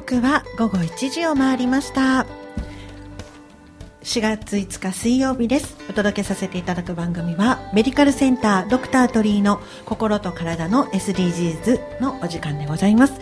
刻は午後1時を回りました。4月5日水曜日です。お届けさせていただく番組はメディカルセンタードクター鳥居の心と体の SDGs のお時間でございます。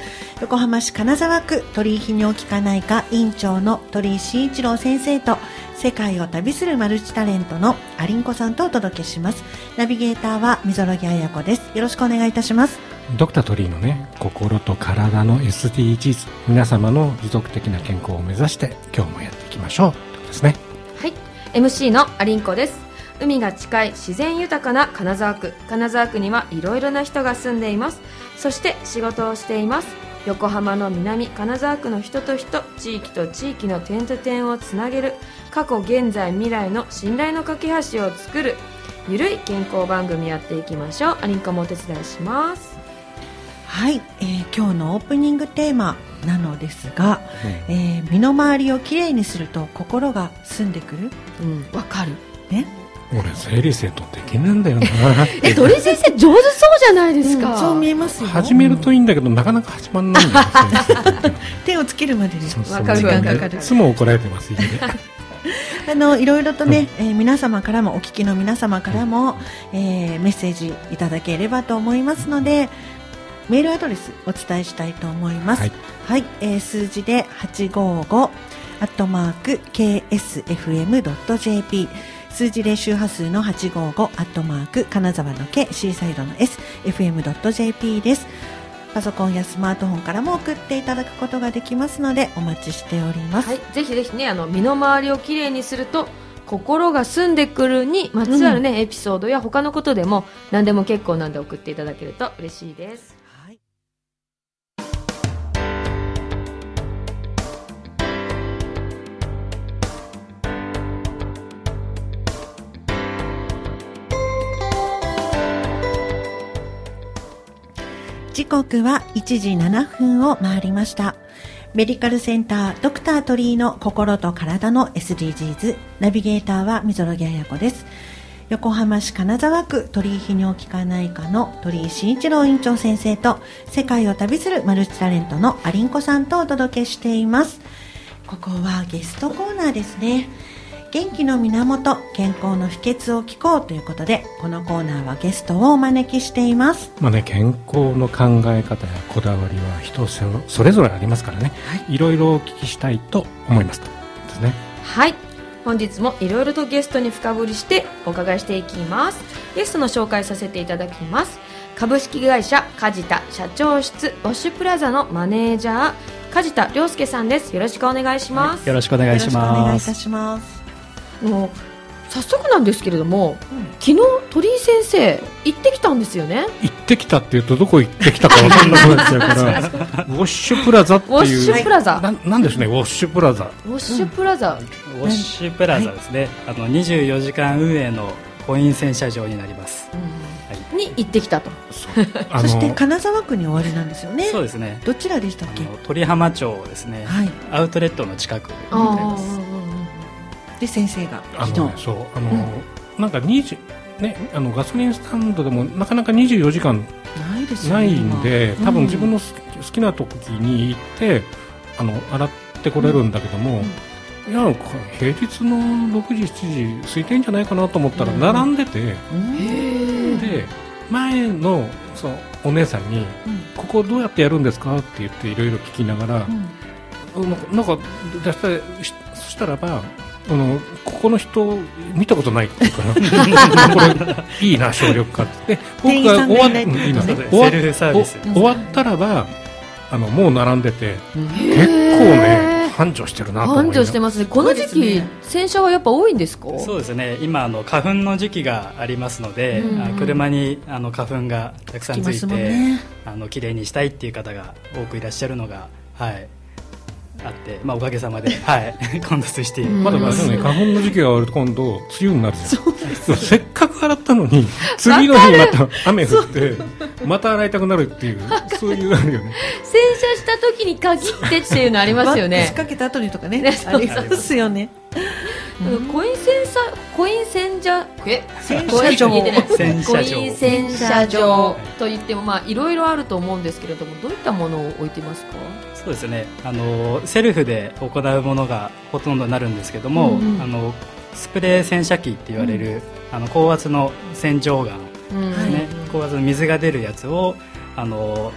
横浜市金沢区鳥居泌尿器科内科院長の鳥居慎一郎先生と世界を旅するマルチタレントのアリンコさんとお届けします。ナビゲーターは溝呂木彩子です。よろしくお願いいたします。ドクタートリーのね心と体の SDGs 皆様の持続的な健康を目指して今日もやっていきましょう。ですね。はい。MC のアリンコです。海が近い自然豊かな金沢区。金沢区にはいろいろな人が住んでいます。そして仕事をしています。横浜の南金沢区の人と人地域と地域の点と点をつなげる。過去現在未来の信頼の架け橋を作る。ゆるい健康番組やっていきましょう。アリンコもお手伝いします。はい、えー今日のオープニングテーマなのですが、えー身の回りをきれいにすると心が澄んでくる？うんわかる。ね？俺整理整頓できないんだよな。え鳥居先生上手そうじゃないですか、うんそう見えますよ。始めるといいんだけどなかなか始まんないんだよ手をつけるまでにそうそうわかる時間かかるいつも怒られてます家で。あのいろいろとね、えー皆様からもお聞きの皆様からも、えーメッセージいただければと思いますのでメールアドレスお伝えしたいと思います。はい。はい、えー数字で855アットマーク KSFM.jp 数字で周波数の855アットマーク金沢の K シーサイドの SFM.jp です。パソコンやスマートフォンからも送っていただくことができますのでお待ちしております、はい、ぜひぜひねあの身の回りをきれいにすると心が澄んでくるにまつわるね、エピソードや他のことでも何でも結構なんで送っていただけると嬉しいです時刻は1時7分を回りました。メディカルセンタードクター鳥居の心と体の SDGs ナビゲーターは溝呂木彩子です。横浜市金沢区鳥居泌尿器科内科の鳥居慎一郎院長先生と世界を旅するマルチタレントのアリンコさんとお届けしていますここはゲストコーナーですね元気の源健康の秘訣を聞こうということでこのコーナーはゲストをお招きしています。まあね健康の考え方やこだわりは人そそれぞれありますからね、い、ろいろお聞きしたいと思いますと。ですねはい。本日もいろいろとゲストに深掘りしてお伺いしていきます。ゲストの紹介させていただきます。株式会社梶田社長室ウォッシュプラザのマネージャー梶田亮介さんです。よろしくお願いします、よろしくお願いしよろしくお願います。いたしますもう早速なんですけれども、うん。昨日鳥居先生行ってきたんですよね？行ってきたっていうとどこ行ってきたかわかんなくなっちゃうからウォッシュプラザっていう。ウォッシュプラザ、ななんですねウォッシュプラザ。ウォッシュプラザ、ウォッシュプラザですね。あの24時間運営のコイン洗車場になります。に行ってきたと。あそして金沢区に終わりなんですよね。そうですね。どちらでしたっけ？鳥浜町ですね。はい。アウトレットの近くであございます。で先生があのねそうあの、なんか20ねあのガソリンスタンドでもなかなか24時間ないですないんで今。多分自分の好きな時に行ってあの洗ってこれるんだけども、いや平日の6時7時空いてんじゃないかなと思ったらうん。並んでて、うん。で前のそのお姉さんに「ここどうやってやるんですか?」って言っていろいろ聞きながら、うん。なんか出したしそしたらばあのここの人見たことないっていうから これいいな省力化ってで店員さんがいないっね。終わセルフサービス。お終わったらばあのもう並んでてうん。結構ね繁盛してるなと思い繁盛してますね。この時期、ね。洗車はやっぱ多いんですか？そうですね。今あの花粉の時期がありますので、うん。あ車にあの花粉がたくさんついて、ね。あの綺麗にしたいっていう方が多くいらっしゃるのがはいあって、まあおかげさまではい 混雑していうん。まだまだね花粉の時期が終わると今度梅雨になるじゃん。せっかく洗ったのに次の日また 雨降ってまた洗いたくなるっていうそういうあるよね。洗車した時に限ってっていうのありますよね。かけた後にとかね。ね そうありますよね。うんコイン洗車コイン洗車？え？洗車場コイン洗車場と言ってもまあいろいろあると思うんですけれどもどういったものを置いてますか？そうですね。あのセルフで行うものがほとんどになるんですけども、うんうん。あのスプレー洗車機って言われる、あの高圧の洗浄ガンうん。ですね、高圧の水が出るやつをあの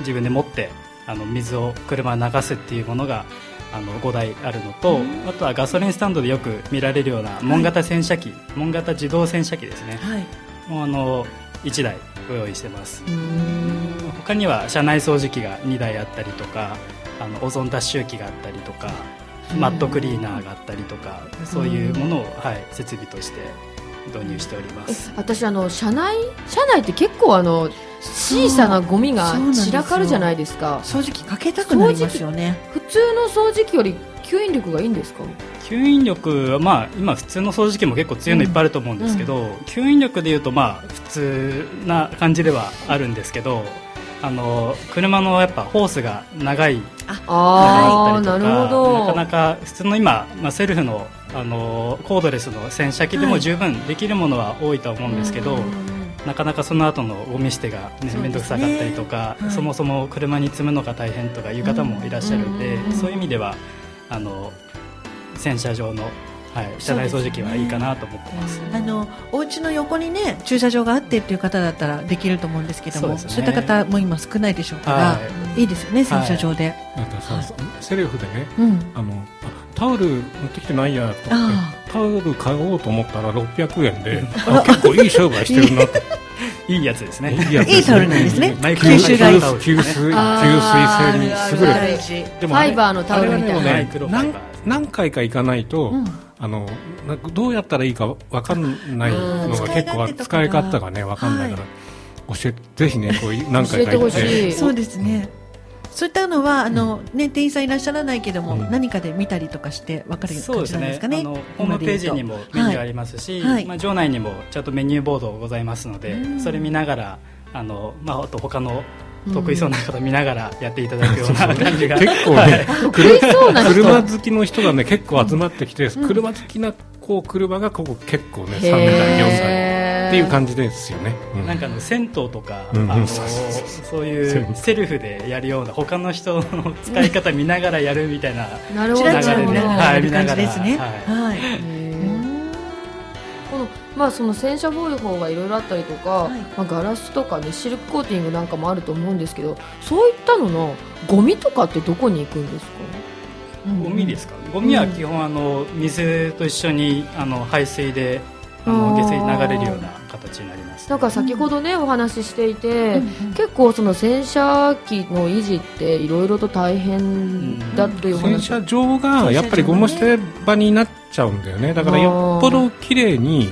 自分で持ってあの水を車に流すっていうものがあの5台あるのと、あとはガソリンスタンドでよく見られるような門型洗車機、門型自動洗車機ですね、はい。もうあの1台ご用意してます。うん。他には車内掃除機が2台あったりとかあのオゾン脱臭機があったりとか、マットクリーナーがあったりとかそういうものを、はい、設備として導入しておりまえす私あの車内車内って結構あの小さなゴミが散らかるじゃないですか。掃除機かけたくなりますよね。普通の掃除機より吸引力がいいんですか？吸引力は、まあ、今普通の掃除機も結構強いのいっぱいあると思うんですけど、吸引力でいうと、まあ、普通な感じではあるんですけどあの車のやっぱホースが長いああなるだったりとかほど。なかなか普通の今、まあ、セルフのあのコードレスの洗車機でも十分できるものは多いとは思うんですけど、なかなかその後のゴミ捨てが、ねそうですね。面倒くさかったりとか、はい。そもそも車に積むのが大変とかいう方もいらっしゃるんで、うん。そういう意味ではあの洗車場の、はい、車内掃除機はいいかなと思ってます。あのお家の横にね駐車場があってっていう方だったらできると思うんですけどもそうですね。いった方も今少ないでしょうから、、はい。いですよね洗車場で、なんかさ、はい。セルフでねうん。あのあタオル持ってきてないやと思ってあタオル買おうと思ったら600円であ結構いい商売してるなと。いいやつですね。いいタオルなんですね。吸収がいい吸水吸水性に優れてでもファイバーのタオルみたいな。何回か行かないと、うんあのなんかどうやったらいいかわかんないのが結構使い方が。ねわかんないから、教えてぜひねこういう何回か教行っえてほしてい。そうですね。そういったのはあの、ね、店員さんいらっしゃらないけども、うん。何かで見たりとかして分かる感じなんですかね？あのホームページにもメニューありますし、はい。まあ、場内にもちゃんとメニューボードございますので、うん。それ見ながらあの、まあ、あと他の得意そうな方見ながらやっていただくような感じが、結構ね、得意そうな人。車好きの人がね結構集まってきて、車好きなこう車がここ結構ね3台4台っていう感じですよね、うん。なんかあの銭湯とか、うんあのそういうセルフでやるような他の人の使い方見ながらやるみたいなちなるほど。らちら見ながらですね。見はい。へーこのまあその洗車方法がいろいろあったりとか、はい。まあ、ガラスとかねシルクコーティングなんかもあると思うんですけどそういったののゴミとかってどこに行くんですか？ゴミですか？ゴミは基本あの水と一緒にあの排水であの下水に流れるような形になりますなんか先ほどね、お話ししていて、うん結構その洗車機の維持っていろいろと大変だっていう洗話、車場がやっぱりゴム捨て場になっちゃうんだよね。だからよっぽど綺麗に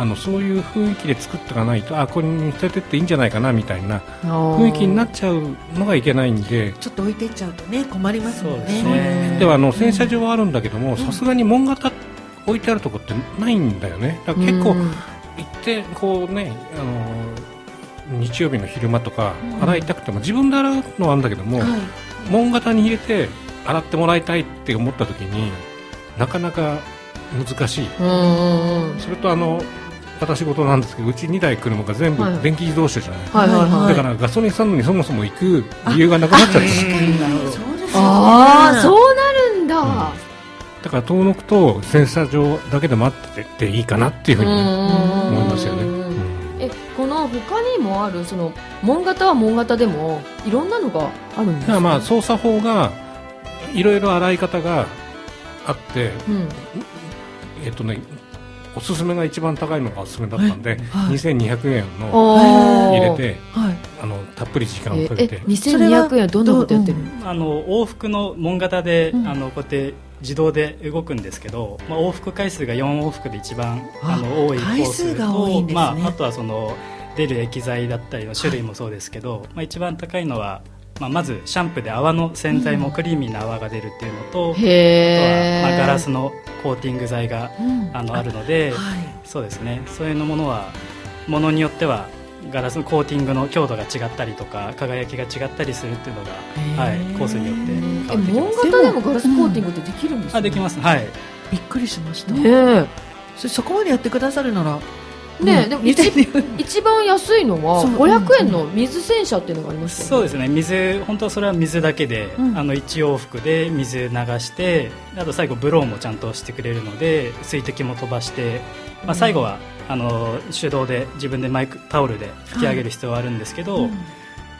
あのそういう雰囲気で作っていかないとあこれに捨ててっていいんじゃないかなみたいな雰囲気になっちゃうのがいけないんで。ちょっと置いてっちゃうとね困りますもんそうですね。ねではあの洗車場はあるんだけどもさすがに門型置いてあるとこってないんだよね。だから結構うん。行ってこうねあの日曜日の昼間とかうん。洗いたくても自分で洗うのはあるんだけども、はい。門型に入れて洗ってもらいたいって思った時になかなか難しい。それとあの私事なんですけどうち2台車が全部はい。電気自動車じゃない、はいはいはい。だからガソリンスタンドにそもそも行く理由がなくなっちゃった。ああそうなるんだ、だから遠のくと洗車場だけで待ってていいかなっていうふうに思いますよね、うん。うんえこの他にもあるその門型は門型でもいろんなのがあるんですか？まあ操作法がいろいろ洗い方があってうん。えっとねおすすめが一番高いのがおすすめだったんで、はい。2200円の入れてはい。あのたっぷり時間をえかけて。え2200円はどんなことやってるの？あの往復の門型で、うん。あのこうやって自動で動くんですけど、まあ、往復回数が4往復で一番ああの多いコー回数スが多いんですね。と、まあ、あとはその出る液剤だったりの種類もそうですけど、まあ、一番高いのは、まあ、まずシャンプーで泡の洗剤もクリーミーな泡が出るっていうのと、あとへは、え、まあ、ガラスのコーティング剤がうん。あのあるので、はい。そうですね。そういうのものはものによってはガラスのコーティングの強度が違ったりとか輝きが違ったりするっていうのが、はい、コースによって変わってきます。型でもガラスコーティングってできるんですか、あできます。はい。びっくりしました、ねそそこまでやってくださるならえねでも一一番安いのはそう。500円の水洗車っていうのがありましたよね。そうですね。水本当はそれは水だけで、うん。あの1往復で水流してあと最後ブローもちゃんとしてくれるので水滴も飛ばして、まあ、最後は、あの手動で自分でマイクタオルで拭き上げる必要はあるんですけど、うん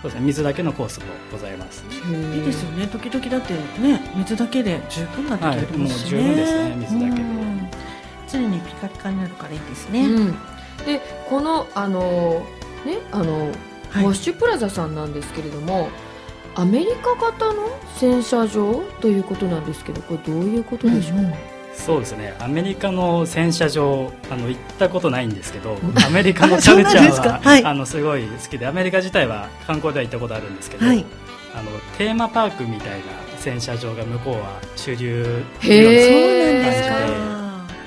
そうですね、水だけのコースもございます。いいですよね。時々だってね水だけで十分な時ありますしね、はい。もう十分ですね水だけで。うん。常にピカピカになるからいいですね、うん、でこのあのねあの、はい。ウォッシュプラザさんなんですけれどもアメリカ型の洗車場ということなんですけどこれどういうことでしょう、うんうん。そうですね。アメリカの洗車場あの行ったことないんですけどん。アメリカのカルチャーは、はい。あのすごい好きでアメリカ自体は観光では行ったことあるんですけど、はい。あのテーマパークみたいな洗車場が向こうは主流へそうえなんで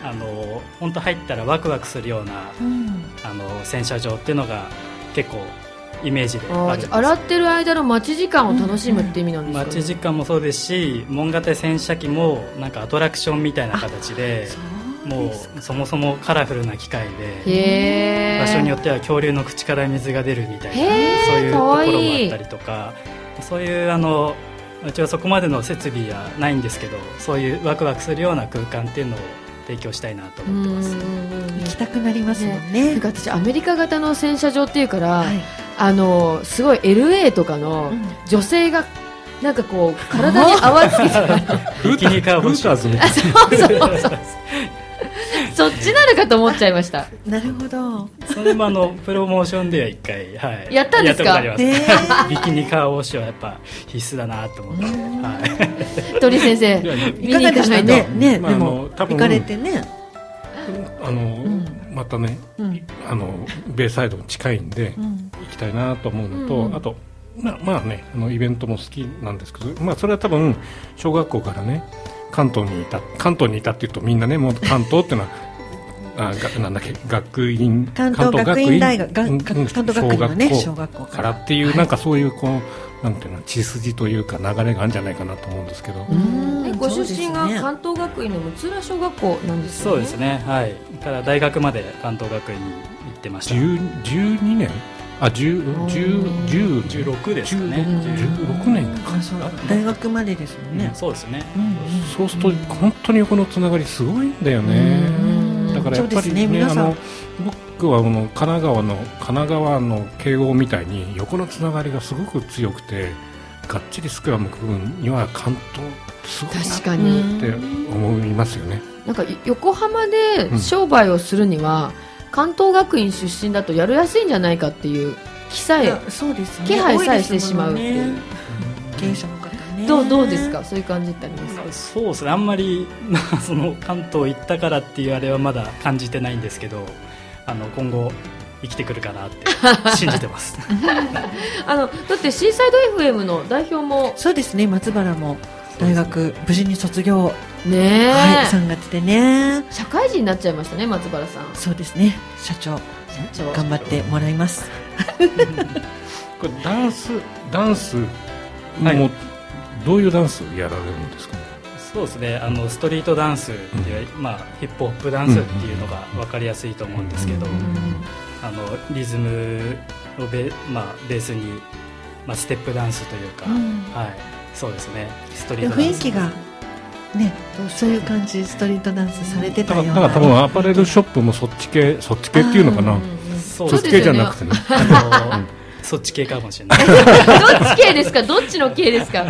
あの本当入ったらワクワクするようなうん。あの洗車場っていうのが結構イメージで洗ってる間の待ち時間を楽しむって意味なんですか、ね。待ち時間もそうですし門型洗車機もなんかアトラクションみたいな形でもうそもそもカラフルな機械で場所によっては恐竜の口から水が出るみたいなそういうところもあったりとかそういうあのうちはそこまでの設備はないんですけどそういうワクワクするような空間っていうのを提供したいなと思ってます。うん行きたくなりますもんなね。んか私アメリカ型の洗車場っていうから、はい。あのすごい LA とかのうん。女性がなんかこう体に泡つけてビキニカーボンフルターズみたいなそうそうそう。そ っちなのかと思っちゃいました。なるほど。それもあのプロモーションでは一回、はい、やったんですか？やったことありへます。ビキニカーウォッシュはやっぱ必須だなと思って、はい、鳥先生いかがでしたに行かないと。ねね、まあでも行かれてね、あの、ん。またねうん。あのベイサイドに近いんで、うん。行きたいなと思うのと、うん。あとまあまあねあのイベントも好きなんですけど、まあ、それは多分小学校からね関東にいた関東にいたっていうとみんなねもう関東っていうのは あがなんだっけ学院関東学院大学関東学院のね小小学校かかららっていう、なんかそういうこうなんていうの血筋というか流れがあるんじゃないかなと思うんですけど、ご出身が関東学院の六浦小学校なんですよね。そうですねはい。だから大学まで関東学院に行ってました。10 12年？あ10 10 10 16ですかね。16 16年かあそう大学までですもん。ね、そうですね。うんそうすると本当に横のつながりすごいんだよね。うん。だからやっぱりねね。皆さん。あの僕はあの神奈川の神奈川の慶応みたいに横のつながりがすごく強くてがっちりスクラム組むには関東すごい確かなに。って思いますよね。なんか横浜で商売をするには、関東学院出身だとやりやすいんじゃないかっていう気さえいやそうですね。気配さえしてしまうっていう。どうどうですか？そういう感じってありますか？そうですね。あんまり、まあ、その関東行ったからっていうあれはまだ感じてないんですけどあの今後生きてくるかなって信じてます。あのだってシーサイド FM の代表もそうですね。松原も大学無事に卒業、ねえ、はい、3月でね。社会人になっちゃいましたね松原さん。そうですね。社長。社長。頑張ってもらいます。これダンスダンスも、はい。どういうダンスやられるんですか？ねそうですね。あのストリートダンスっていう、まあ、ヒップホップダンスっていうのが分かりやすいと思うんですけど、あのリズムをベ,、まあ、ベースに、まあ、ステップダンスというか、うん。はい、そうですね。ストリでートダンス。雰囲気がねそういう感じストリートダンスされてたような。だから多分アパレルショップもそっち系そっち系っていうのかな。あそっち系じゃなくてね。あのそっち系かもしれない。どっち系ですか？どっちの系ですか？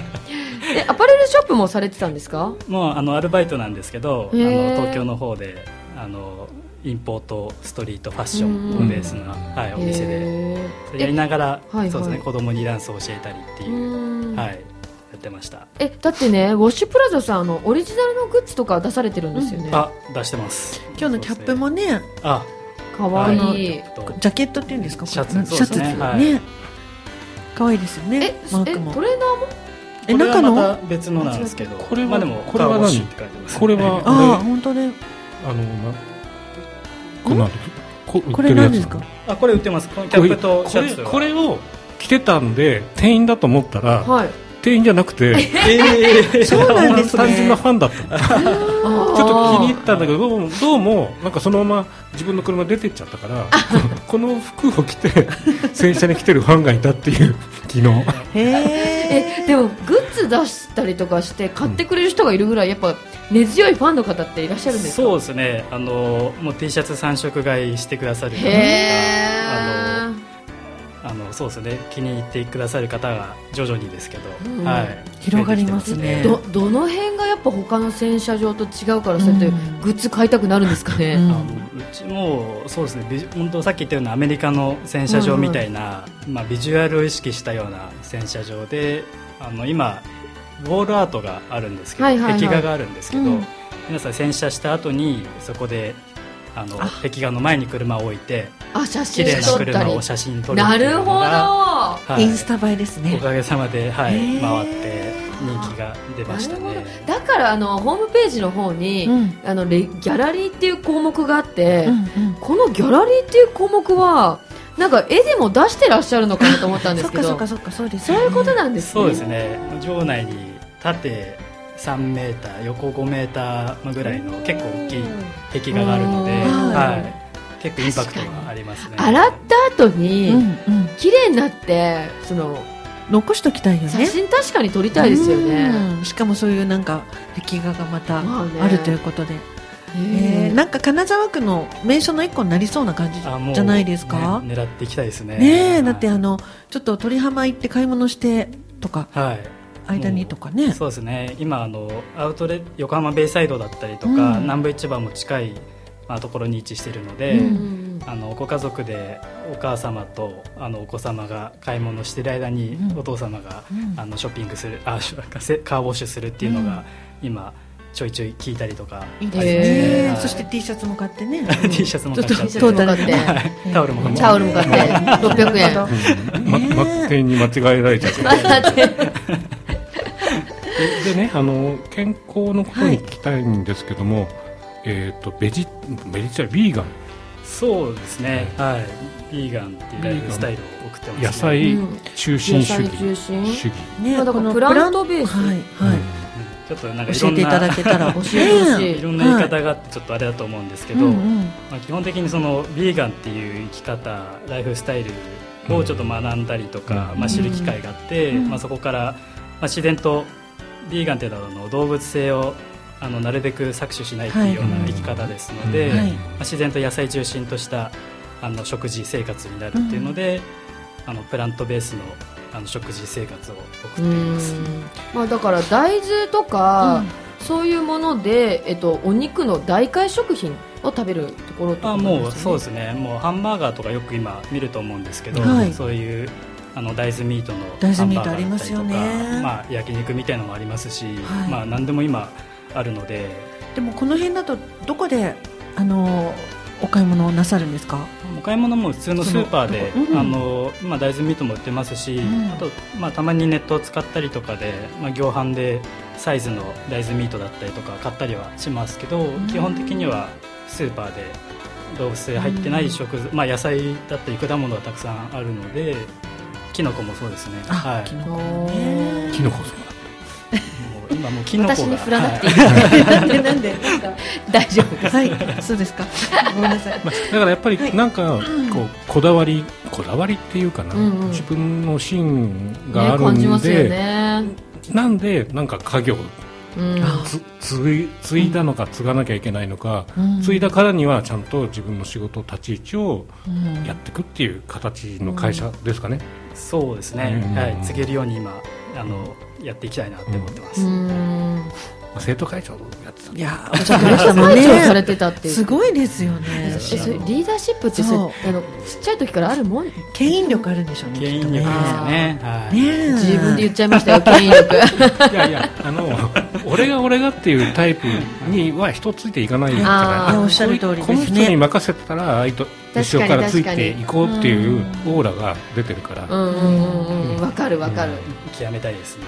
えアパレルショップもされてたんですか？もうあのアルバイトなんですけどあの東京の方であのインポートストリートファッションをベースな、はい、お店でやりながら、はいそうですね。はい子供にダンスを教えたりってえいう、うん。はい、やってました。えだってねウォッシュプラザさんあのオリジナルのグッズとか出されてるんですよね、あ出してます。今日のキャップもねあかわい。い、はい。ジャケットっていうんですか？シャツね。シャツですよはね可愛いですよねえマークも。えトレーナーも？えこれは中の？別のなんですけど。これはまあ、でもこれは何これはああ本当ねあのなこれなんでここれ何ですか？あこれ売ってます。このキャップとシャツは。これこれを着てたんで店員だと思ったら、はい店員じゃなくてええ そうなんですね。単純なファンだった。のちょっと気に入ったんだけどどうもどうもなんかそのまま自分の車出てっちゃったからこの服を着て洗車に来てるファンがいたっていう 昨日。へええでもグッズ出したりとかして買ってくれる人がいるぐらいやっぱ根強いファンの方っていらっしゃるんですか？そうですね。あのもう T シャツ3色買いしてくださるあのあのそうですね。気に入ってくださる方が徐々にですけど、うん。はい。広がりますね。どどの辺がやっぱ他の洗車場と違うからそうやってうん。グッズ買いたくなるんですかね、うん。あのうちもそうですね。本当さっき言ったようなアメリカの洗車場みたいな、まあ、ビジュアルを意識したような洗車場であの今ウォールアートがあるんですけど、はいはいはい。壁画があるんですけど、うん。皆さん洗車した後にそこであのあ。壁画の前に車を置いてあ写綺麗な真撮ったり。車を写真撮るっなていうるほど。はい。インスタ映えですね。おかげさまで、はい回って人気が出ましたなるねほど。だからあのホームページの方に、うん。あのレギャラリーっていう項目があって、うんうん。このギャラリーっていう項目はなんか絵でも出してらっしゃるのかなと思ったんですけど。そっかそっかそっかそうですそういうことなんですね。そうですね。場内に縦3メーター横5メーターぐらいの結構大きい壁画があるので、うん。はい、結構インパクトがありますね。洗った後に、うんうん。綺麗になってその残しときたいよね。写真確かに撮りたいですよね、うん。しかもそういうなんか壁画がまたまあね。あるということで、えーなんか金沢区の名所の一個になりそうな感じあもうじゃないですか？ね狙っていきたいですね。ねえだってあののちょっと鳥浜行って買い物してとか。はい間にとかね。そうですね。今あのアウトレ横浜ベイサイドだったりとか、うん。南部市場も近い、まあ、ところに位置しているので、うんあのご家族でお母様とあのお子様が買い物してる間に、うん。お父様が、うん。あのショッピングするあショせカーウォッシュするっていうのが、今ちょいちょい聞いたりとかいいですへね、はい。そして T シャツも買ってね。T シャツも買っちゃって。ちょっとトータルで、はい。タオルも買っチちゃっャオルも買って。600円。うんまま店員に間違えられちゃった ででねあの健康のことに聞きたいんですけども、えっ、とベジベジタリビーガン。そうですね。はい。ビーガンっていうライフスタイルを送ってます、ね、野菜うん。中心主義、野菜中心？主義、ねまあだからこのプラントベース。はいはい、ちょっとなんかいろん教えていただなけたら教えてほしい。いろんな言い方があってちょっとあれだと思うんですけど、うんうん。まあ、基本的にそのビーガンっていう生き方ライフスタイルをちょっと学んだりとか、うん。まあ、知る機会があって、うん。まあ、そこから、まあ、自然とビーガンっていうのはあの動物性をあのなるべく搾取しないっていうようなはい生き方ですので、うんはい。まあ、自然と野菜中心としたあの食事生活になるっていうので、あのプラントベースのあの食事生活を送うっています。ん。まあだから大豆とか、そういうもので、えっと、お肉の代替食品を食べるところとかね？もうそうですね。もうハンバーガーとかよく今見ると思うんですけど、はい。そういうあの大豆ミートの大豆ミートハンバーガーだったりとかありますよね。まあ、焼肉みたいのもありますし、はい。まあ、何でも今あるので。でもこの辺だとどこであのお買い物をなさるんですか？お買い物も普通のスーパーで、あのまあ、大豆ミートも売ってますし、ん。あと、まあ、たまにネットを使ったりとかで、まあ、業販でサイズの大豆ミートだったりとか買ったりはしますけど、ん。基本的にはスーパーで動物性入ってない食材、まあ、野菜だったり果物がたくさんあるのでキノコもそうですね。あ、はい。キノコ。ねキノコそうだ今もうキノコが。私に振らなくていい、はなんでなんで大丈夫？です、はいそうですか。ごめんなさい。まあ、だからやっぱりなんかこうこだわりこだわりっていうかな、自分の芯がね、あるんで、ね、なんでなんか家業うん、つ継い継いだのか継がなきゃいけないのか、うん。継いだからにはちゃんと自分の仕事立ち位置をうん。やっていくっていう形の会社ですかね、そうですね、うん。はい、告げるように今あのやっていきたいなって思ってます、うん。まあ生徒会長やってたいやお茶会長されねてたっていう。すごいですよね。えそれリーダーシップってそあのちっちゃい時からあるもん？牽引力あるんでしょうね牽引きっと力ですよね。はい。ねえ。自分で言っちゃいましたよ牽引力。いやいやあの俺が俺がっていうタイプには人ついていかないじゃあー。ないおっしゃる通りですね。この人に任せてたら相手後ろからついていこうっていうオーラが出てるから、うんうんうんうん。わかるわかる、極めたいですね、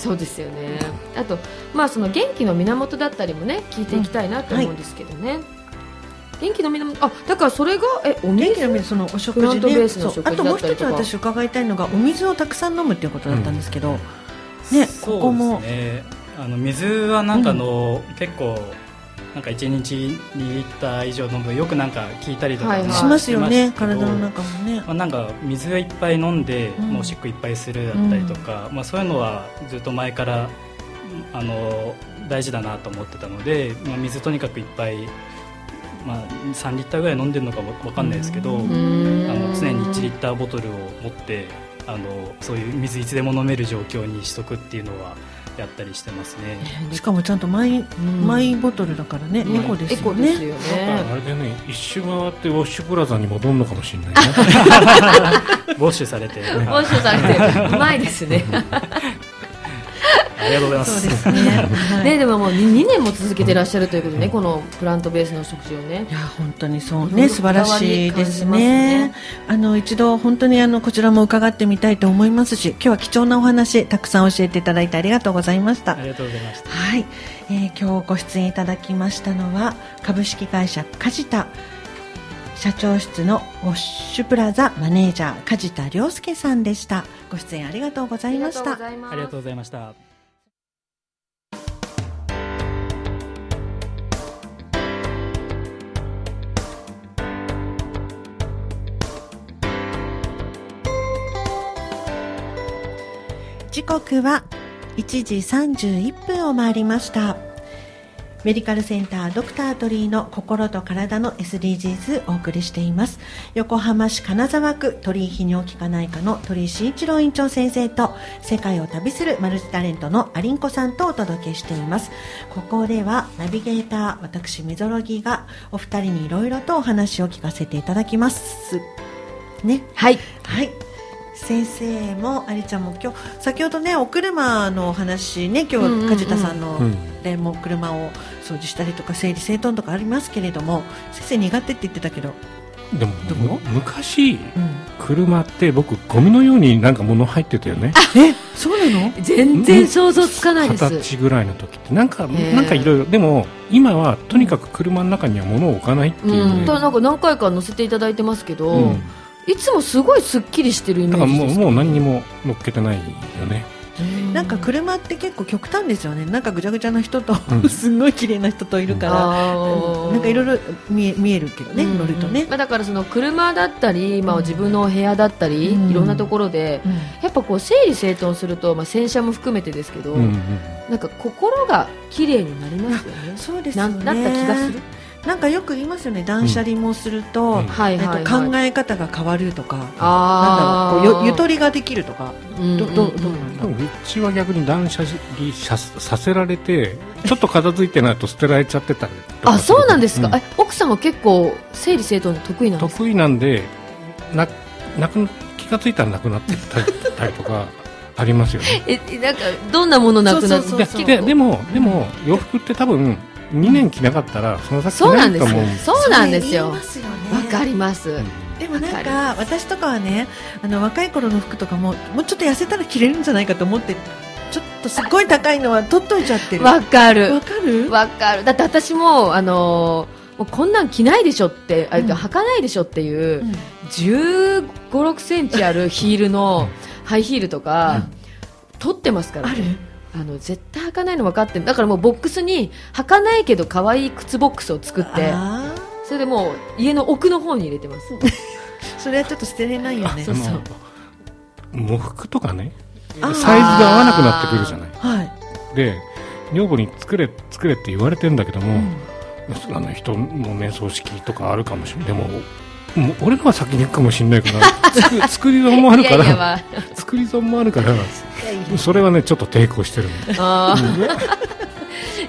そうですよね。あとまあその元気の源だったりもね聞いていきたいなと思うんですけどね、元気の源あだからそれがえお元気水の水そのお食事ねあともう一つ私伺いたいのがお水をたくさん飲むっていうことだったんですけど、ねそうここもですね。あの水はなんかあの、結構なんか1日2リッター以上飲むよくなんか聞いたりとか、はいはい。しますよね体の中もね。まあ、なんか水をいっぱい飲んで、うん。もうおしっこいっぱいするだったりとか、まあ、そういうのはずっと前からあの大事だなと思ってたので、まあ、水とにかくいっぱい、まあ、3リッターぐらい飲んでるのかわかんないですけど、うん。あの常に1リッターボトルを持ってあのそういう水いつでも飲める状況にしとくっていうのはやったりしてますね。しかもちゃんとマイ,、ん。マイボトルだからね、うん。エコですエよね。よねあれでね一周回ってウォッシュプラザに戻るのかもしれない ね。ウォッシュされて、はい募集されてうまいですね ありがとうございます。そうですね。は いねでももう 2, 年も続けてらっしゃるということでねこのプラントベースの食事をね。いや本当にそううんね素晴らしいですね。あの一度本当にあのこちらも伺ってみたいと思いますし今日は貴重なお話たくさん教えていただいてありがとうございました。ありがとうございました。はい、えー今日ご出演いただきましたのは株式会社梶田社長室のウォッシュプラザマネージャー梶田亮介さんでした。ご出演ありがとうございました。ありがとうございます。ありがとうございました。時刻は1時31分を回りました。メディカルセンタードクタートリーの心と体の SDGs お送りしています。横浜市金沢区鳥居泌尿器科内科の鳥居慎一郎院長先生と世界を旅するマルチタレントのアリンコさんとお届けしています。ここではナビゲーター私メゾロギがお二人にいろいろとお話を聞かせていただきます。ね。はい。はい。先生もありちゃんも今日先ほどねお車のお話ね今うんうんうん。日梶田さんのうんでも車を掃除したりとか整理整頓とかありますけれども先生苦手って言ってたけど、でも昔うん、車って僕ゴミのようになんか物入ってたよね。えそうなの？全然想像つかないです。形ぐらいの時って。なんかーなんかいろいろ。でも今はとにかく車の中には物を置かないっていう。うん、ね、ただなんか何回か乗せていただいてますけど、うんいつもすごいすっきりしてるイメージですもうもう何にも乗っけてないよね。うん。なんか車って結構極端ですよね。なんかぐちゃぐちゃな人と、うん。すんごい綺麗な人といるから、なんかいろいろ見え見えるけどね、うん。乗るとね。ま、あ、だからその車だったり、まあ、自分の部屋だったり、うん。いろんなところでうん。やっぱこう整理整頓すると、まあ、洗車も含めてですけど、うんうんなんか心が綺麗になりますよね。そうですよね。ななった気がするなんかよく言いますよね断捨離もすると、うん。はいはい、えはい、っと考え方が変わるとか、あなんだろうこうゆゆとりができるとか、うんどどどううんなんだろう？でもうちは逆に断捨離ささせられて ちょっと片付いてないと捨てられちゃってたりとかあそうなんですか、うん。え奥さんは結構整理整頓得意なんですか？得意なんでななく気がついたらなくなってたりたりとか ありますよね。ええなんかどんなものなくなってでもでも洋服って多分2年着なかったらその先着そうなんですよ。ないと思う。そうなんですよ。それ言いますよね。わかります、うん。でもなんわかか私とかはねあの若い頃の服とかももうちょっと痩せたら着れるんじゃないかと思ってちょっとすっごい高いのは取っといちゃってる。わかる。わかる？わかる。だって私もあのーもうこんなん着ないでしょって、あうん。履かないでしょっていう、うん。1 5 6センチあるヒールのハイヒールとか、取ってますからある？あの絶対履かないの分かってるだからもうボックスに履かないけど可愛い靴ボックスを作って。あそれでもう家の奥の方に入れてます。ー それはちょっと捨てれないよね。そうそう。喪服とかね。サイズが合わなくなってくるじゃない。はい、で女房に作れ作れって言われてんだけども、うん。あの人のね葬式とかあるかもしれない。でももう俺のは先に行くかもしれないから作 作り損もあるからいやいや、まあ。作り損もあるからそれはねちょっと抵抗してるのあー。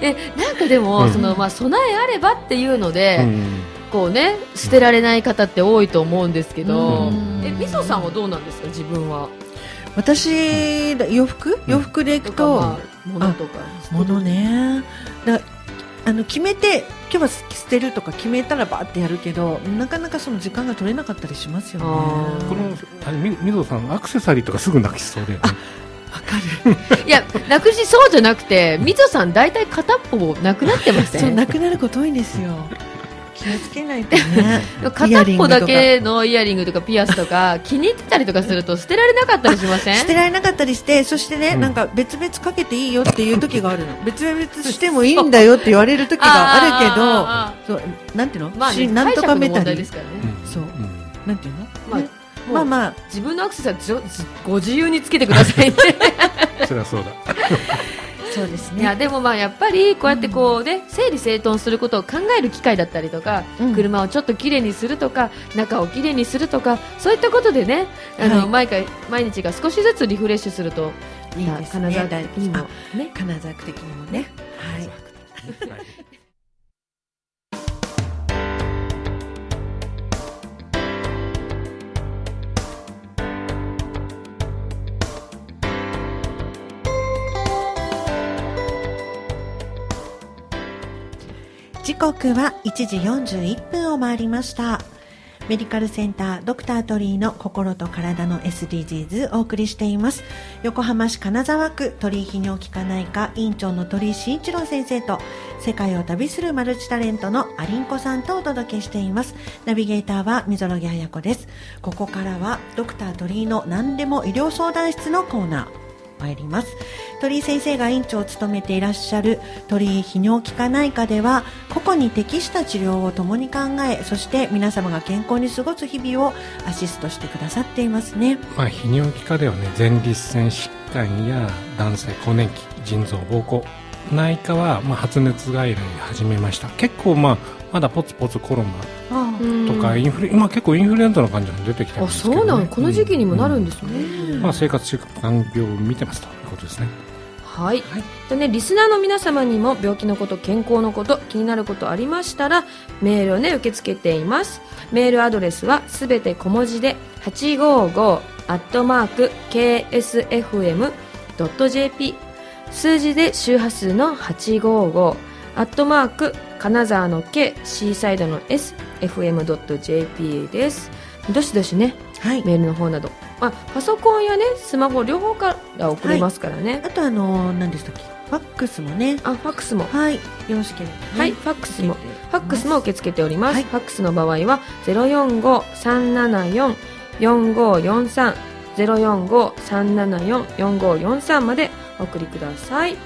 えなんかでも、うん。そのまあ、備えあればっていうので、うん。こうね捨てられない方って多いと思うんですけど、うん。えみそさんはどうなんですか自分は？私洋服？洋服でいくと、まあ物とか。物ね。だあの決めて今日は捨てるとか決めたらバーってやるけどなかなかその時間が取れなかったりしますよね。このみみぞさんアクセサリーとかすぐ泣きそうだよねいやなくしそうじゃなくてみぞさん大体片っぽなくなってません？そうなくなること多いんですよ。気をつけないとね。片っぽだけのイヤリングとかピアスとか気に入ってたりとかすると捨てられなかったりしません？捨てられなかったりしてそしてね、うん。なんか別々かけていいよっていう時があるの。別々してもいいんだよって言われる時があるけど そうなんていうの、まあ、ね、しなんとかメタリー解釈の問題ですからね、そう。うん。なんていうの、まあまあ。まあ自分のアクセサリーじょじご自由につけてくださいね。そりゃそうだ。そうですいやでもまあやっぱりこうやってこうね整理整頓することを考える機会だったりとか、うん。車をちょっときれいにするとか中をきれいにするとかそういったことでねあの、はい。毎回毎日が少しずつリフレッシュするといいですね。金沢的にも。ね。金沢区的にもね。はい時刻は1時41分を回りました。メディカルセンタードクタートリーの心と体の SDGs お送りしています。横浜市金沢区鳥居泌尿器科内科院長の鳥居慎一郎先生と世界を旅するマルチタレントのアリンコさんとお届けしています。ナビゲーターは溝呂木彩子です。ここからはドクター鳥居の何でも医療相談室のコーナー。参ります。鳥居先生が院長を務めていらっしゃる鳥居泌尿器科内科では個々に適した治療を共に考えそして皆様が健康に過ごす日々をアシストしてくださっていますね。まあ、泌尿器科ではね前立腺疾患や男性更年期腎臓膀胱内科は、まあ、発熱外来始めました。結構、まあ、まだポツポツコロナあとかインフル、今結構インフルエンザの患者も出てきてるんあですけど、ね、そうなの。この時期にもなるんですね、うんまあ、生活習慣病を見てますということですね。はい、はい。とね、リスナーの皆様にも病気のこと健康のこと気になることありましたらメールをね受け付けています。メールアドレスはすべて小文字で855アットマーク KSFM.jp 数字で周波数の855アットマーク金沢の K シーサイドの SFM.jp です。どしどしねはい。メールの方など、まあ、パソコンやねスマホ両方から送れますからね、あとあの何でしたっけ？ファックスもね。あファックスも。はい。よろしければね。はいファックスも。ファックスも受け付けております、はい。ファックスの場合は045-374-4543 045-374-4543までお送りください。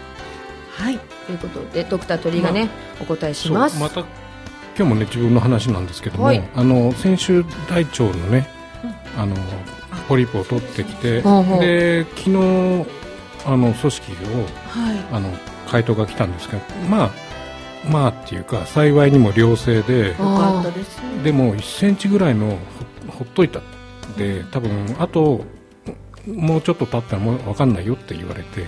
はい。ということでドクター鳥居がね、お答えします。また今日もね自分の話なんですけども、はい。あの先週大腸のね、あのポリープを取ってきてで昨日あの組織をはい。あの回答が来たんですけどまあまあっていうか幸いにも良性でよかったですね。でも1センチぐらいのほほっといた。で多分あともうちょっと経ったらもう分かんないよって言われて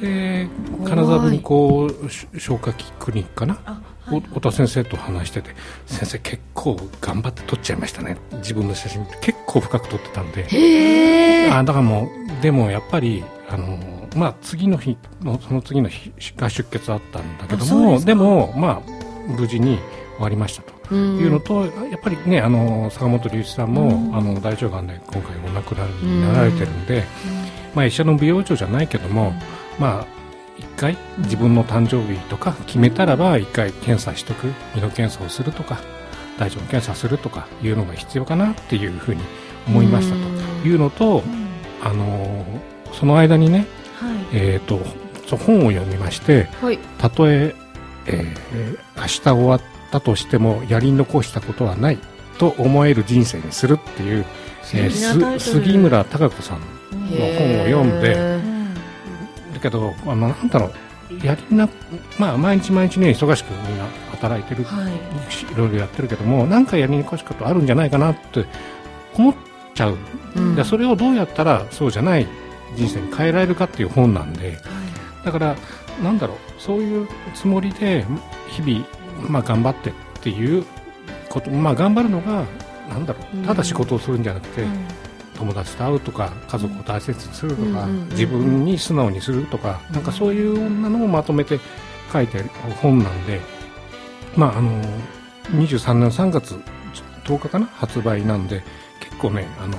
で金沢文庫消化器クリニックかな？あお太田先生と話してて先生結構頑張って撮っちゃいましたね。自分の写真結構深く撮ってたんで。あだからもうでもやっぱりあのまあ次の日のその次の日が出血あったんだけどもでもまあ無事に終わりましたというのと、やっぱりねあの坂本龍一さんも、うん。あの大腸がんで今回お亡くなりになられてるん。で、まあ医者の美容長じゃないけども、まあ一回自分の誕生日とか決めたらば一回検査しとく。胃の検査をするとか大腸検査するとかいうのが必要かなっていうふうに思いましたと。いうのと、あのその間にね、はい。えー、と本を読みましてはい。たとええー明日終わったとしてもやり残したことはないと思える人生にするっていう、えー杉村孝子さんうんの本を読んでだけどあのなんだろうやりなまあ毎日毎日ね忙しくみんな働いてるはい。いろいろやってるけどもなんかやり残したことあるんじゃないかなって思っちゃう、うん。でそれをどうやったらそうじゃない人生に変えられるかっていう本なんでだからなんだろうそういうつもりで日々、まあ、頑張ってっていうことまあ頑張るのがなんだろうただ仕事をするんじゃなくて、うん。友達と会うとか家族を大切にするとか、うんうんうん自分に素直にするとか、なんかそういうなのをまとめて書いてる本なんで、まああの23年3月10日かな発売なんで結構ねあの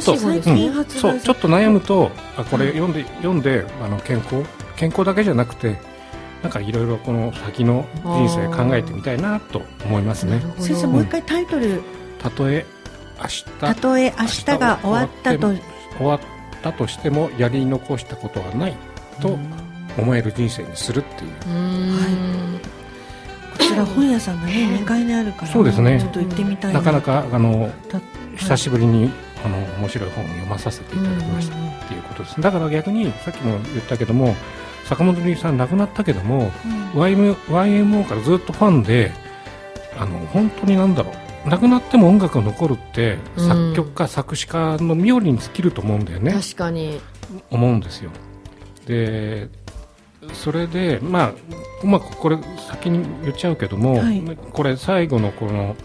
新しい本ですね、最近発売そうちょっと悩むとあこれ読んで読んであの健康健康だけじゃなくてなんかいろいろこの先の人生考えてみたいなと思いますね。先生もう一回タイトル。たとえ明日。たとえ明日が終わったと。終わったとしてもやり残したことはないと思える人生にするっていう。こちら本屋さんがね2階にあるからそうですね。ちょっと行ってみたいなかなかあのた久しぶりにあの面白い本を読まさせていただきましたっていうことです。だから逆にさっきも言ったけども坂本龍一さん亡くなったけども、YM YMO からずっとファンであの本当になんだろう。亡くなっても音楽が残るって、うん。作曲家作詞家の冥利に尽きると思うんだよね。確かに。思うんですよ。でそれでまあうまくこれ先に言っちゃうけども、はい。これ最後のこの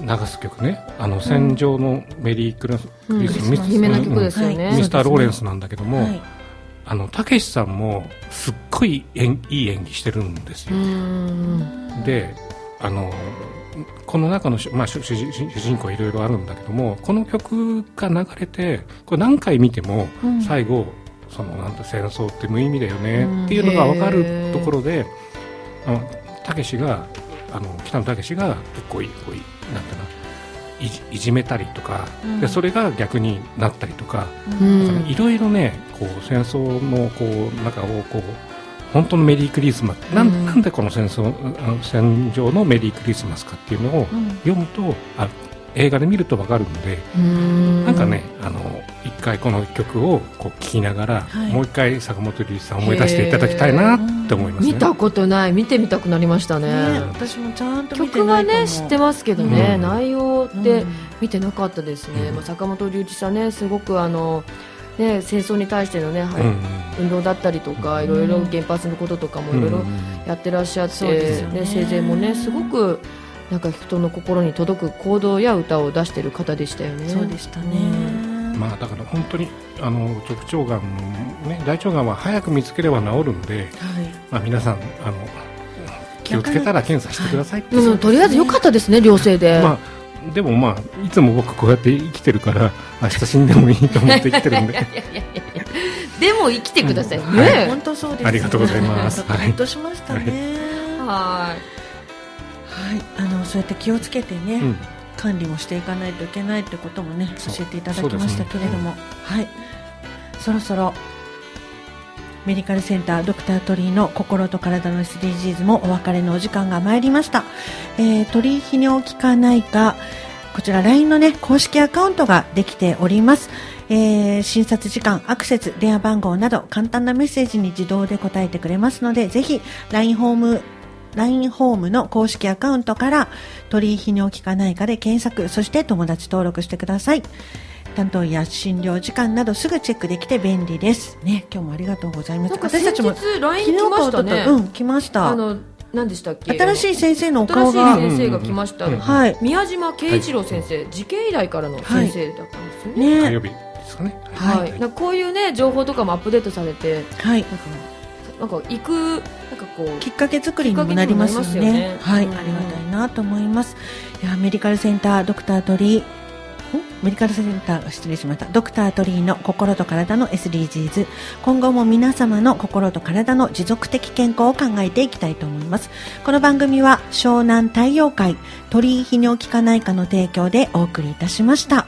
流す曲ね「あの戦場のメリークリスうん。ミス」ミス。有名な曲ですよはいね。ミスター・ローレンスなんだけども、はいあのたけしさんもすっごい演いい演技してるんですうよ、ん。であのこの中の主,、まあ、主人公いろいろあるんだけどもこの曲が流れてこれ何回見てもうん。最後、そのなんて戦争って無意味だよねうんっていうのが分かへるーところでたけしがあの北野武が結構いいこういなんていうのいじめたりとか、うん。でそれが逆になったりとか、うん。いろいろねこう戦争のこう中をこう本当のメリークリスマス、なん。うんなんでこの戦争戦場のメリークリスマスかっていうのをうん。読むとあ映画で見ると分かるんで、うん。なんかねあの一回この曲をこう聴きながら、はい。もう一回坂本龍一さんを思い出していただきたいなって思いますね。見たことない。見てみたくなりましたね。ね。私もちゃんと見て曲はいなかも。ね知ってますけどね、うん。内容ってうん。見てなかったですね、うん。まあ、坂本龍一さんねすごくあのね戦争に対してのね、はいうん。運動だったりとか、うん。いろいろ原発のこととかもいろいろやってらっしゃって、そうですよね。ね生前もねすごくなんか人の心に届く行動や歌を出してる方でしたよね。そうでしたね、まあだから本当にあの直腸がんね大腸がんは早く見つければ治るんで、はい。まあ皆さんあの気をつけたら検査してくださいって。でもとりあえず良かったですね良性で、まあ、でもまあいつも僕こうやって生きてるから明日死んでもいいと思って生きてるんで。いやいやいやでも生きてくださいね、うん。はい。本当そうです、ありがとうございます。ほっとしましたね。ははい、あのそうやって気をつけてね、うん。管理もしていかないといけないってこともね教えていただきましたけれども、はい、そろそろメディカルセンタードクター鳥居の心と体の SDGs もお別れのお時間が参りました、えー、鳥居泌尿器科内科こちら LINE のね公式アカウントができております。えー診察時間、アクセス、電話番号など簡単なメッセージに自動で答えてくれますので、ぜひ LINE ホーム LINE ホームの公式アカウントから鳥居泌尿器科内科で検索、そして友達登録してください。担当や診療時間などすぐチェックできて便利です。ね、今日もありがとうございます。なんか先日 LINE 来ましたねうん、来ました。あの何でしたっけ？新しい先生のお新しい顔が、先生が来ました、うんうんはい。宮島圭一郎先生、時系医大からの先生だったんですよね、ね、火曜日ですかね。はいなんかこういうね情報とかもアップデートされてはい。なんかなんか行くなんかこうきっかけ作りにもなりますよね。よねはい、うんありがたいなと思います。いや、メディカルセンタードクター鳥メディカルセンター、失礼しました。ドクター鳥居の心と体の SDGs。今後も皆様の心と体の持続的健康を考えていきたいと思います。この番組は湘南太陽会鳥居泌尿器科内科の提供でお送りいたしました。